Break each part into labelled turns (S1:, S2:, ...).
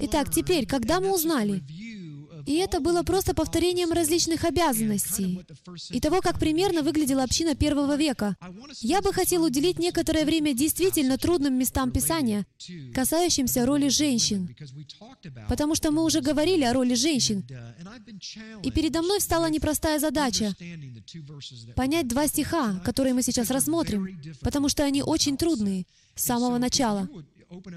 S1: Итак, теперь, когда мы узнали, и это было просто повторением различных обязанностей и того, как примерно выглядела община первого века. Я бы хотел уделить некоторое время действительно трудным местам Писания, касающимся роли женщин, потому что мы уже говорили о роли женщин. И передо мной встала непростая задача — понять два стиха, которые мы сейчас рассмотрим, потому что они очень трудные с самого начала.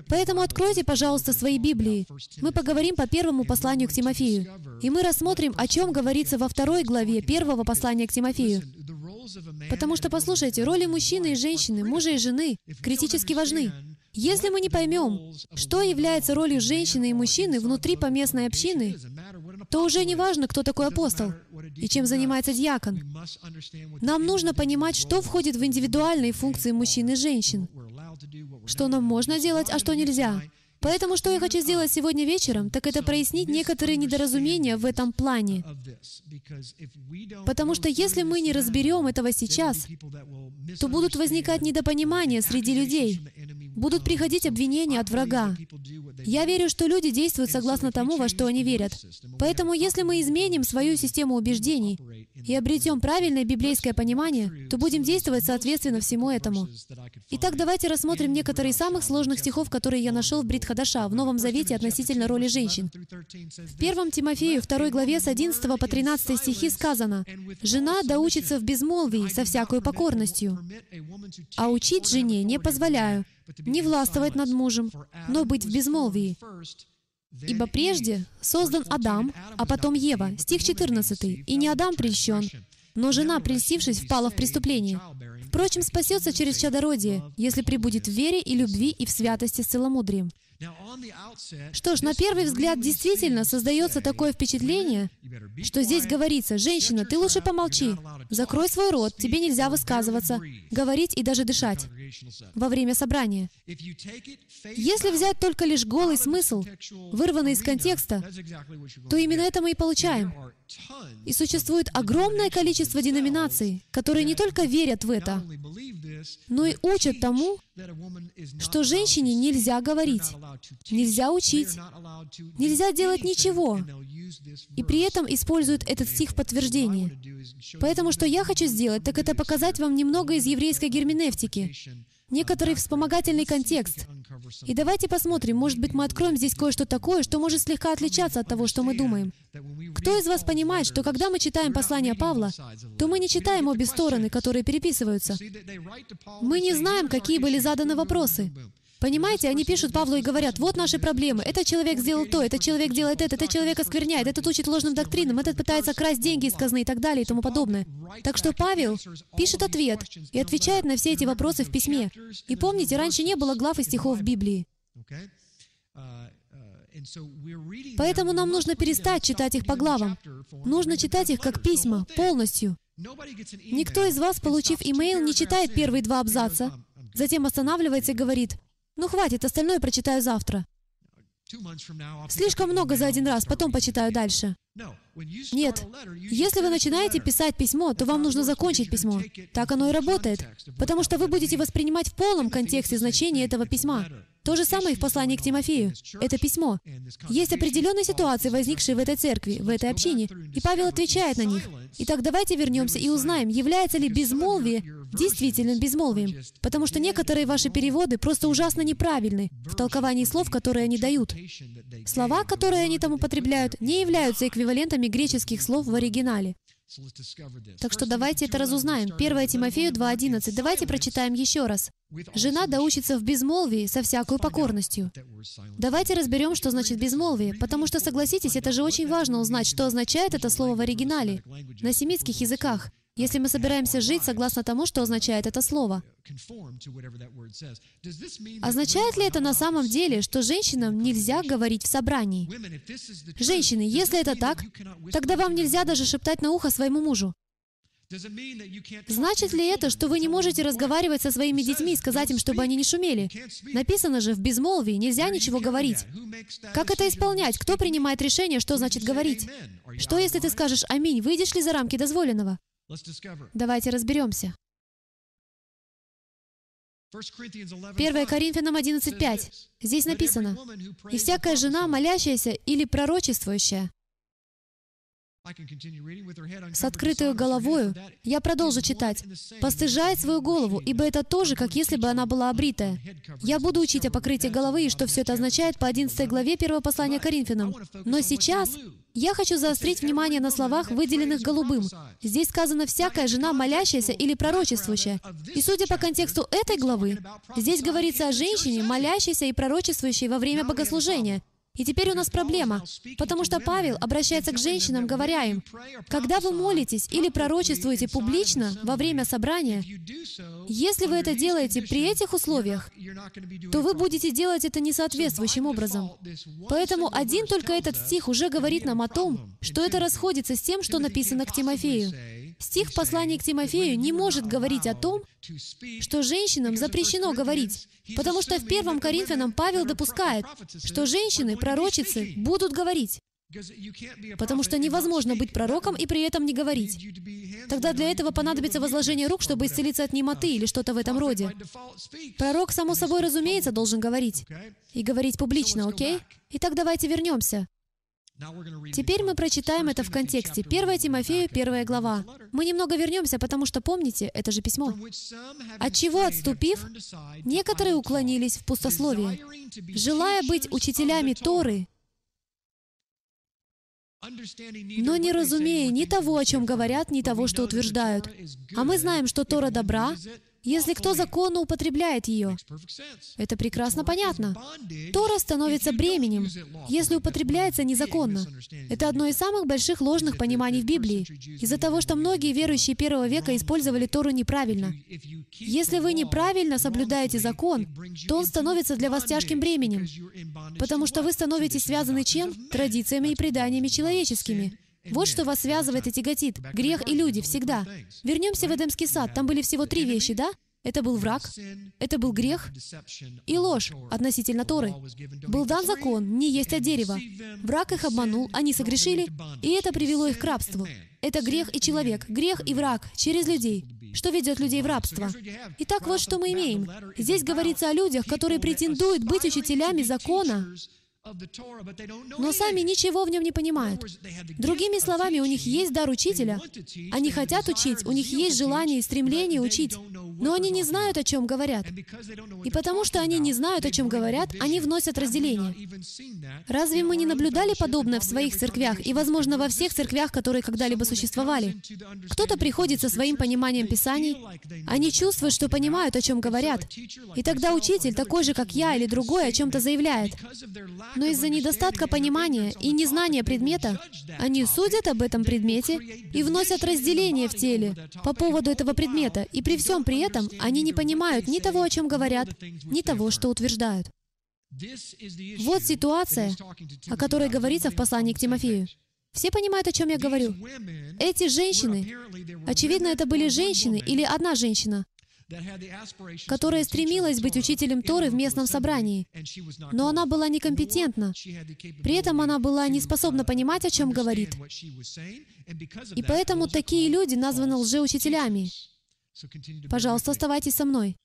S1: Поэтому откройте, пожалуйста, свои Библии. Мы поговорим по первому посланию к Тимофею. И мы рассмотрим, о чем говорится во второй главе первого послания к Тимофею. Потому что, послушайте, роли мужчины и женщины, мужа и жены критически важны. Если мы не поймем, что является ролью женщины и мужчины внутри поместной общины, то уже не важно, кто такой апостол и чем занимается диакон. Нам нужно понимать, что входит в индивидуальные функции мужчин и женщин что нам можно делать, а что нельзя. Поэтому что я хочу сделать сегодня вечером, так это прояснить некоторые недоразумения в этом плане. Потому что если мы не разберем этого сейчас, то будут возникать недопонимания среди людей, будут приходить обвинения от врага. Я верю, что люди действуют согласно тому, во что они верят. Поэтому если мы изменим свою систему убеждений и обретем правильное библейское понимание, то будем действовать соответственно всему этому. Итак, давайте рассмотрим некоторые из самых сложных стихов, которые я нашел в Брит Хадаша, в Новом Завете относительно роли женщин. В 1 Тимофею, 2 главе с 11 по 13 стихи сказано, «Жена да учится в безмолвии со всякой покорностью, а учить жене не позволяю, не властвовать над мужем, но быть в безмолвии. Ибо прежде создан Адам, а потом Ева. Стих 14. «И не Адам прельщен, но жена, прельстившись, впала в преступление. Впрочем, спасется через чадородие, если прибудет в вере и любви и в святости с целомудрием». Что ж, на первый взгляд действительно создается такое впечатление, что здесь говорится, «Женщина, ты лучше помолчи, закрой свой рот, тебе нельзя высказываться, говорить и даже дышать во время собрания». Если взять только лишь голый смысл, вырванный из контекста, то именно это мы и получаем. И существует огромное количество деноминаций, которые не только верят в это, но и учат тому, что женщине нельзя говорить, нельзя учить, нельзя делать ничего, и при этом используют этот стих в подтверждение. Поэтому что я хочу сделать, так это показать вам немного из еврейской герменевтики, некоторый вспомогательный контекст. И давайте посмотрим, может быть, мы откроем здесь кое-что такое, что может слегка отличаться от того, что мы думаем. Кто из вас понимает, что когда мы читаем послание Павла, то мы не читаем обе стороны, которые переписываются? Мы не знаем, какие были заданы вопросы. Понимаете, они пишут Павлу и говорят, вот наши проблемы, этот человек сделал то, этот человек делает это, этот человек оскверняет, этот учит ложным доктринам, этот пытается красть деньги из казны и так далее и тому подобное. Так что Павел пишет ответ и отвечает на все эти вопросы в письме. И помните, раньше не было глав и стихов в Библии. Поэтому нам нужно перестать читать их по главам. Нужно читать их как письма, полностью. Никто из вас, получив имейл, не читает первые два абзаца, затем останавливается и говорит, ну хватит, остальное прочитаю завтра. Слишком много за один раз, потом почитаю дальше. Нет. Если вы начинаете писать письмо, то вам нужно закончить письмо. Так оно и работает. Потому что вы будете воспринимать в полном контексте значение этого письма. То же самое и в послании к Тимофею. Это письмо. Есть определенные ситуации, возникшие в этой церкви, в этой общине, и Павел отвечает на них. Итак, давайте вернемся и узнаем, является ли безмолвие действительным безмолвием, потому что некоторые ваши переводы просто ужасно неправильны в толковании слов, которые они дают. Слова, которые они там употребляют, не являются эквивалентами греческих слов в оригинале. Так что давайте это разузнаем. 1 Тимофею 2.11. Давайте прочитаем еще раз. «Жена доучится в безмолвии со всякой покорностью». Давайте разберем, что значит безмолвие, потому что, согласитесь, это же очень важно узнать, что означает это слово в оригинале, на семитских языках если мы собираемся жить согласно тому, что означает это слово. Означает ли это на самом деле, что женщинам нельзя говорить в собрании? Женщины, если это так, тогда вам нельзя даже шептать на ухо своему мужу. Значит ли это, что вы не можете разговаривать со своими детьми и сказать им, чтобы они не шумели? Написано же, в безмолвии нельзя ничего говорить. Как это исполнять? Кто принимает решение, что значит говорить? Что, если ты скажешь «Аминь», выйдешь ли за рамки дозволенного? Давайте разберемся. 1 Коринфянам 11.5. Здесь написано, «И всякая жена, молящаяся или пророчествующая, с открытой головою, я продолжу читать, «постыжает свою голову, ибо это тоже, как если бы она была обритая». Я буду учить о покрытии головы и что все это означает по 11 главе 1 послания Коринфянам. Но сейчас я хочу заострить внимание на словах, выделенных голубым. Здесь сказано «всякая жена, молящаяся или пророчествующая». И судя по контексту этой главы, здесь говорится о женщине, молящейся и пророчествующей во время богослужения — и теперь у нас проблема, потому что Павел обращается к женщинам, говоря им, когда вы молитесь или пророчествуете публично во время собрания, если вы это делаете при этих условиях, то вы будете делать это несоответствующим образом. Поэтому один только этот стих уже говорит нам о том, что это расходится с тем, что написано к Тимофею. Стих послания к Тимофею не может говорить о том, что женщинам запрещено говорить, потому что в первом Коринфянам Павел допускает, что женщины, пророчицы, будут говорить. Потому что невозможно быть пророком и при этом не говорить. Тогда для этого понадобится возложение рук, чтобы исцелиться от немоты или что-то в этом роде. Пророк, само собой разумеется, должен говорить. И говорить публично, окей? Итак, давайте вернемся. Теперь мы прочитаем это в контексте. 1 Тимофею, 1 глава. Мы немного вернемся, потому что, помните, это же письмо. От чего отступив, некоторые уклонились в пустословие, желая быть учителями Торы, но не разумея ни того, о чем говорят, ни того, что утверждают. А мы знаем, что Тора добра, если кто законно употребляет ее. Это прекрасно понятно. Тора становится бременем, если употребляется незаконно. Это одно из самых больших ложных пониманий в Библии, из-за того, что многие верующие первого века использовали Тору неправильно. Если вы неправильно соблюдаете закон, то он становится для вас тяжким бременем, потому что вы становитесь связаны чем? Традициями и преданиями человеческими. Вот что вас связывает и тяготит. Грех и люди всегда. Вернемся в Эдемский сад. Там были всего три вещи, да? Это был враг, это был грех и ложь относительно Торы. Был дан закон не есть от дерева. Враг их обманул, они согрешили, и это привело их к рабству. Это грех и человек, грех и враг через людей. Что ведет людей в рабство? Итак, вот что мы имеем. Здесь говорится о людях, которые претендуют быть учителями закона, но сами ничего в нем не понимают. Другими словами, у них есть дар учителя, они хотят учить, у них есть желание и стремление учить, но они не знают, о чем говорят. И потому что они не знают, о чем говорят, они вносят разделение. Разве мы не наблюдали подобное в своих церквях и, возможно, во всех церквях, которые когда-либо существовали? Кто-то приходит со своим пониманием Писаний, они чувствуют, что понимают, о чем говорят. И тогда учитель, такой же, как я или другой, о чем-то заявляет. Но из-за недостатка понимания и незнания предмета, они судят об этом предмете и вносят разделение в теле по поводу этого предмета, и при всем при этом они не понимают ни того, о чем говорят, ни того, что утверждают. Вот ситуация, о которой говорится в послании к Тимофею. Все понимают, о чем я говорю. Эти женщины, очевидно, это были женщины или одна женщина, которая стремилась быть учителем Торы в местном собрании, но она была некомпетентна. При этом она была не способна понимать, о чем говорит. И поэтому такие люди названы лжеучителями. Пожалуйста, оставайтесь со мной.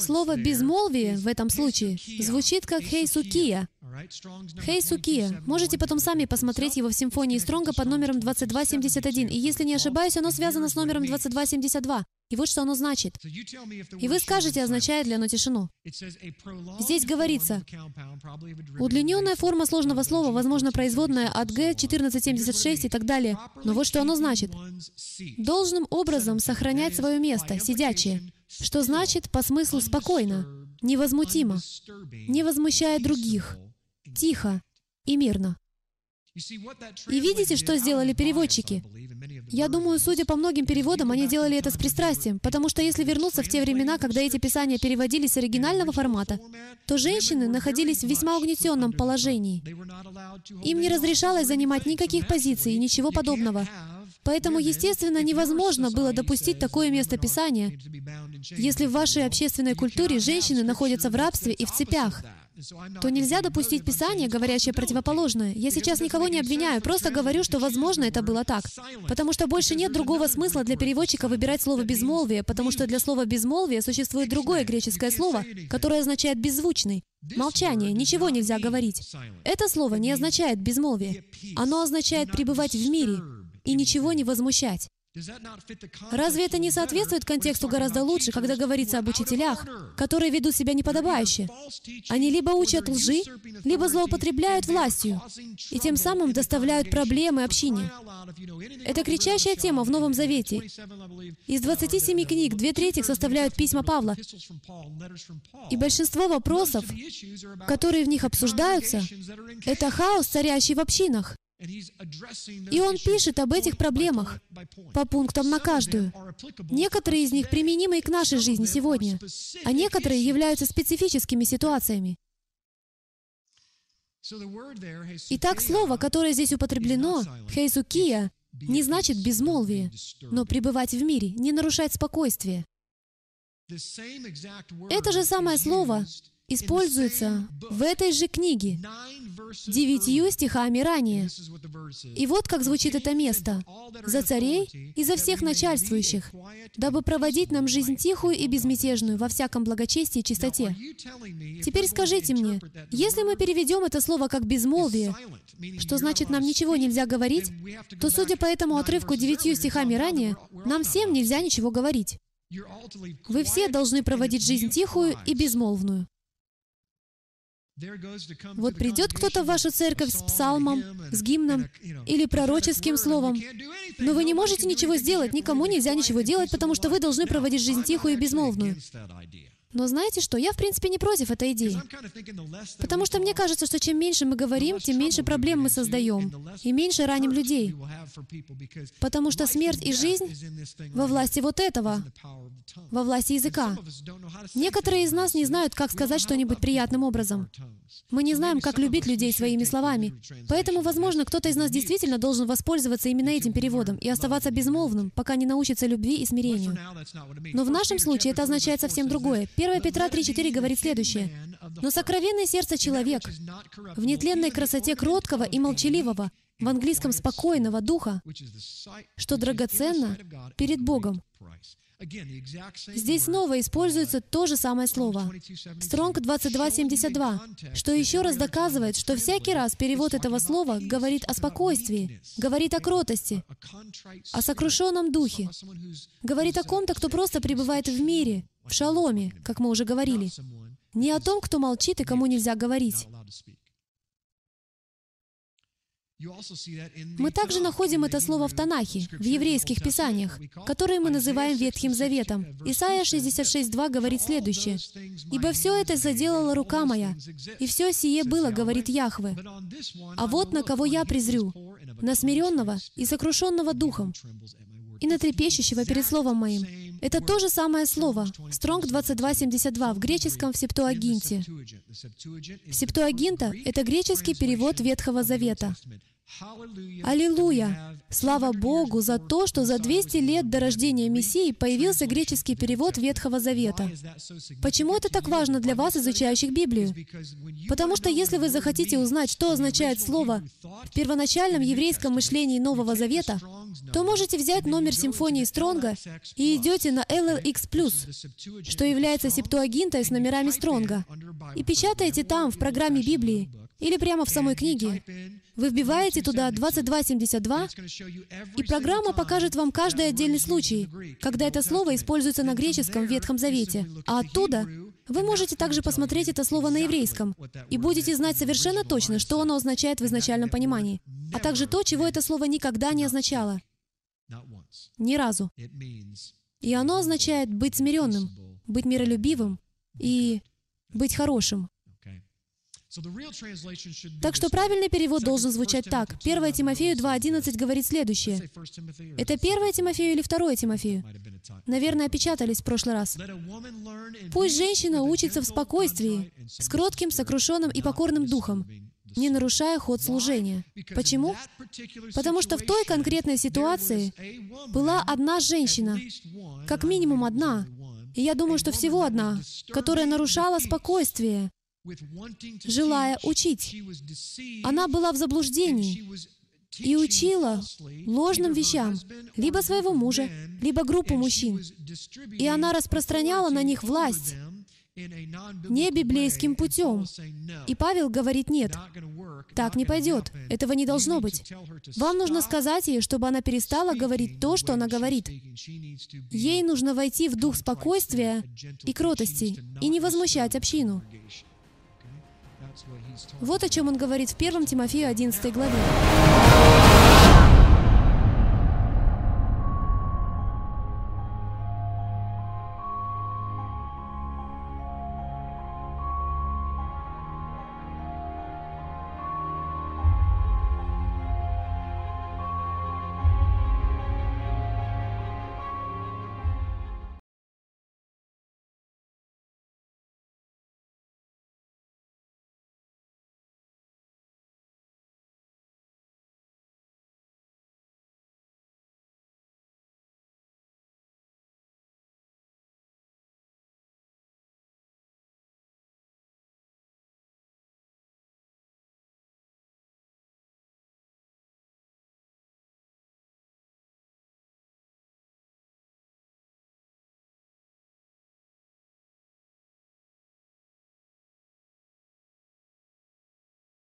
S1: Слово «безмолвие» в этом случае звучит как «хейсукия». «Хейсукия». Можете потом сами посмотреть его в симфонии Стронга под номером 2271. И если не ошибаюсь, оно связано с номером 2272. И вот что оно значит. И вы скажете, означает ли оно тишину. Здесь говорится, удлиненная форма сложного слова, возможно, производная от Г, 1476 и так далее. Но вот что оно значит. Должным образом сохранять свое место, сидячее. Что значит по смыслу спокойно, невозмутимо, не возмущая других, тихо и мирно. И видите, что сделали переводчики? Я думаю, судя по многим переводам, они делали это с пристрастием, потому что если вернуться в те времена, когда эти писания переводились с оригинального формата, то женщины находились в весьма угнетенном положении. Им не разрешалось занимать никаких позиций и ничего подобного. Поэтому, естественно, невозможно было допустить такое место Писания, если в вашей общественной культуре женщины находятся в рабстве и в цепях. То нельзя допустить Писание, говорящее противоположное. Я сейчас никого не обвиняю, просто говорю, что, возможно, это было так. Потому что больше нет другого смысла для переводчика выбирать слово «безмолвие», потому что для слова «безмолвие» существует другое греческое слово, которое означает «беззвучный». Молчание, ничего нельзя говорить. Это слово не означает «безмолвие». Оно означает «пребывать в мире» и ничего не возмущать. Разве это не соответствует контексту гораздо лучше, когда говорится об учителях, которые ведут себя неподобающе? Они либо учат лжи, либо злоупотребляют властью, и тем самым доставляют проблемы общине. Это кричащая тема в Новом Завете. Из 27 книг две трети составляют письма Павла. И большинство вопросов, которые в них обсуждаются, это хаос, царящий в общинах. И он пишет об этих проблемах по пунктам на каждую. Некоторые из них применимы и к нашей жизни сегодня, а некоторые являются специфическими ситуациями. Итак, слово, которое здесь употреблено, «хейсукия», не значит безмолвие, но пребывать в мире, не нарушать спокойствие. Это же самое слово используется в этой же книге девятью стихами ранее. И вот как звучит это место. «За царей и за всех начальствующих, дабы проводить нам жизнь тихую и безмятежную во всяком благочестии и чистоте». Теперь скажите мне, если мы переведем это слово как «безмолвие», что значит нам ничего нельзя говорить, то, судя по этому отрывку девятью стихами ранее, нам всем нельзя ничего говорить. Вы все должны проводить жизнь тихую и безмолвную. Вот придет кто-то в вашу церковь с псалмом, с гимном или пророческим словом, но вы не можете ничего сделать, никому нельзя ничего делать, потому что вы должны проводить жизнь тихую и безмолвную. Но знаете что? Я, в принципе, не против этой идеи. Потому что мне кажется, что чем меньше мы говорим, тем меньше проблем мы создаем, и меньше раним людей. Потому что смерть и жизнь во власти вот этого, во власти языка. Некоторые из нас не знают, как сказать что-нибудь приятным образом. Мы не знаем, как любить людей своими словами. Поэтому, возможно, кто-то из нас действительно должен воспользоваться именно этим переводом и оставаться безмолвным, пока не научится любви и смирению. Но в нашем случае это означает совсем другое. 1 Петра 3.4 говорит следующее. «Но сокровенное сердце человек в нетленной красоте кроткого и молчаливого, в английском спокойного духа, что драгоценно перед Богом». Здесь снова используется то же самое слово. Стронг 2272, что еще раз доказывает, что всякий раз перевод этого слова говорит о спокойствии, говорит о кротости, о сокрушенном духе, говорит о ком-то, кто просто пребывает в мире, в шаломе, как мы уже говорили, не о том, кто молчит и кому нельзя говорить. Мы также находим это слово в Танахе, в еврейских писаниях, которые мы называем Ветхим Заветом. Исайя 66.2 говорит следующее. «Ибо все это заделала рука моя, и все сие было, говорит Яхве. А вот на кого я презрю, на смиренного и сокрушенного духом, и на трепещущего перед словом моим». Это то же самое слово, Стронг 2272 в греческом в Септуагинте. Септуагинта — это греческий перевод Ветхого Завета. Аллилуйя! Слава Богу за то, что за 200 лет до рождения Мессии появился греческий перевод Ветхого Завета. Почему это так важно для вас, изучающих Библию? Потому что если вы захотите узнать, что означает слово в первоначальном еврейском мышлении Нового Завета, то можете взять номер симфонии Стронга и идете на LLX+, что является септуагинтой с номерами Стронга, и печатаете там, в программе Библии, или прямо в самой книге. Вы вбиваете туда 2272, и программа покажет вам каждый отдельный случай, когда это слово используется на греческом в Ветхом Завете. А оттуда вы можете также посмотреть это слово на еврейском и будете знать совершенно точно, что оно означает в изначальном понимании, а также то, чего это слово никогда не означало. Ни разу. И оно означает быть смиренным, быть миролюбивым и быть хорошим. Так что правильный перевод должен звучать так. 1 Тимофею 2.11 говорит следующее. Это 1 Тимофею или 2 Тимофею? Наверное, опечатались в прошлый раз. «Пусть женщина учится в спокойствии, с кротким, сокрушенным и покорным духом, не нарушая ход служения. Почему? Потому что в той конкретной ситуации была одна женщина, как минимум одна, и я думаю, что всего одна, которая нарушала спокойствие, желая учить. Она была в заблуждении и учила ложным вещам либо своего мужа, либо группу мужчин. И она распространяла на них власть не библейским путем. И Павел говорит, нет, так не пойдет, этого не должно быть. Вам нужно сказать ей, чтобы она перестала говорить то, что она говорит. Ей нужно войти в дух спокойствия и кротости, и не возмущать общину. Вот о чем он говорит в 1 Тимофею 11 главе.